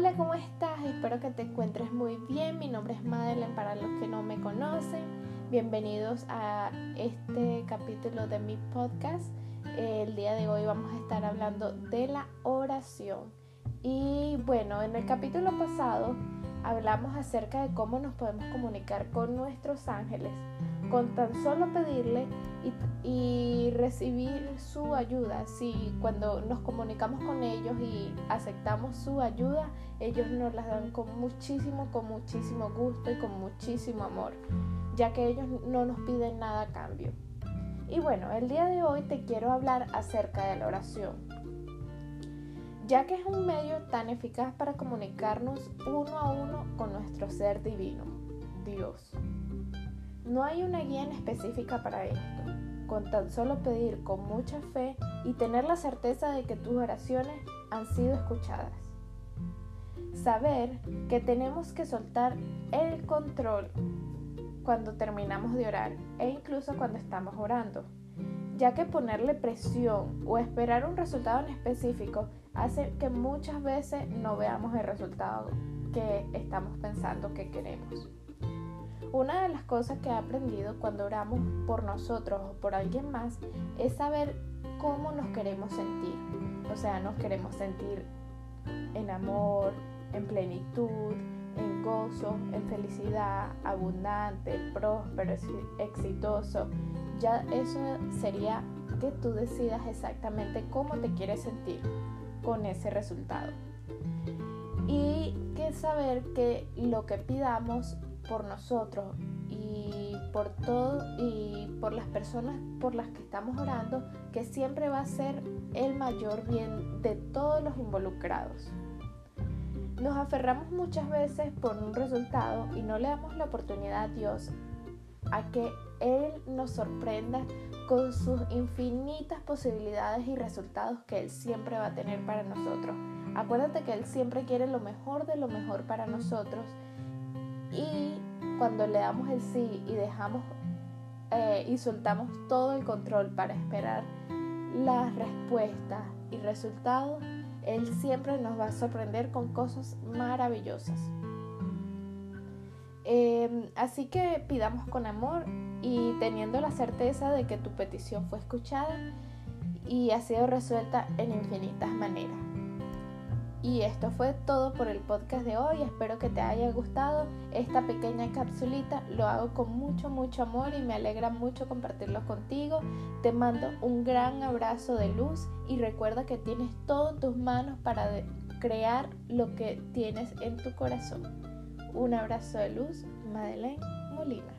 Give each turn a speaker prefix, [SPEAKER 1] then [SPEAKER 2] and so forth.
[SPEAKER 1] Hola, ¿cómo estás? Espero que te encuentres muy bien. Mi nombre es Madeleine para los que no me conocen. Bienvenidos a este capítulo de mi podcast. El día de hoy vamos a estar hablando de la oración. Y bueno, en el capítulo pasado hablamos acerca de cómo nos podemos comunicar con nuestros ángeles con tan solo pedirle y, recibir su ayuda. Si cuando nos comunicamos con ellos y aceptamos su ayuda, ellos nos las dan con muchísimo, con muchísimo gusto y con muchísimo amor, ya que ellos no nos piden nada a cambio. Y bueno, el día de hoy te quiero hablar acerca de la oración, ya que es un medio tan eficaz para comunicarnos uno a uno con nuestro ser divino, Dios. No hay una guía específica para esto. Con tan solo pedir con mucha fe y tener la certeza de que tus oraciones han sido escuchadas. Saber que tenemos que soltar el control cuando terminamos de orar e incluso cuando estamos orando, ya que ponerle presión o esperar un resultado en específico hace que muchas veces no veamos el resultado que estamos pensando que queremos. Una de las cosas que he aprendido cuando oramos por nosotros o por alguien más es saber cómo nos queremos sentir. O sea, nos queremos sentir en amor, en plenitud, en gozo, en felicidad, abundante, próspero, exitoso. Ya eso sería que tú decidas exactamente cómo te quieres sentir con ese resultado. Y que saber que lo que pidamos por nosotros y por todo y por las personas por las que estamos orando, que siempre va a ser el mayor bien de todos los involucrados. Nos aferramos muchas veces por un resultado y no le damos la oportunidad a Dios a que Él nos sorprenda con sus infinitas posibilidades y resultados que Él siempre va a tener para nosotros. Acuérdate que Él siempre quiere lo mejor de lo mejor para nosotros y cuando le damos el sí y dejamos eh, y soltamos todo el control para esperar las respuestas y resultados, Él siempre nos va a sorprender con cosas maravillosas. Em, así que pidamos con amor y teniendo la certeza de que tu petición fue escuchada y ha sido resuelta en infinitas maneras. Y esto fue todo por el podcast de hoy. Espero que te haya gustado esta pequeña capsulita. Lo hago con mucho, mucho amor y me alegra mucho compartirlo contigo. Te mando un gran abrazo de luz y recuerda que tienes todo en tus manos para crear lo que tienes en tu corazón. Un abrazo de luz, Madeleine Molina.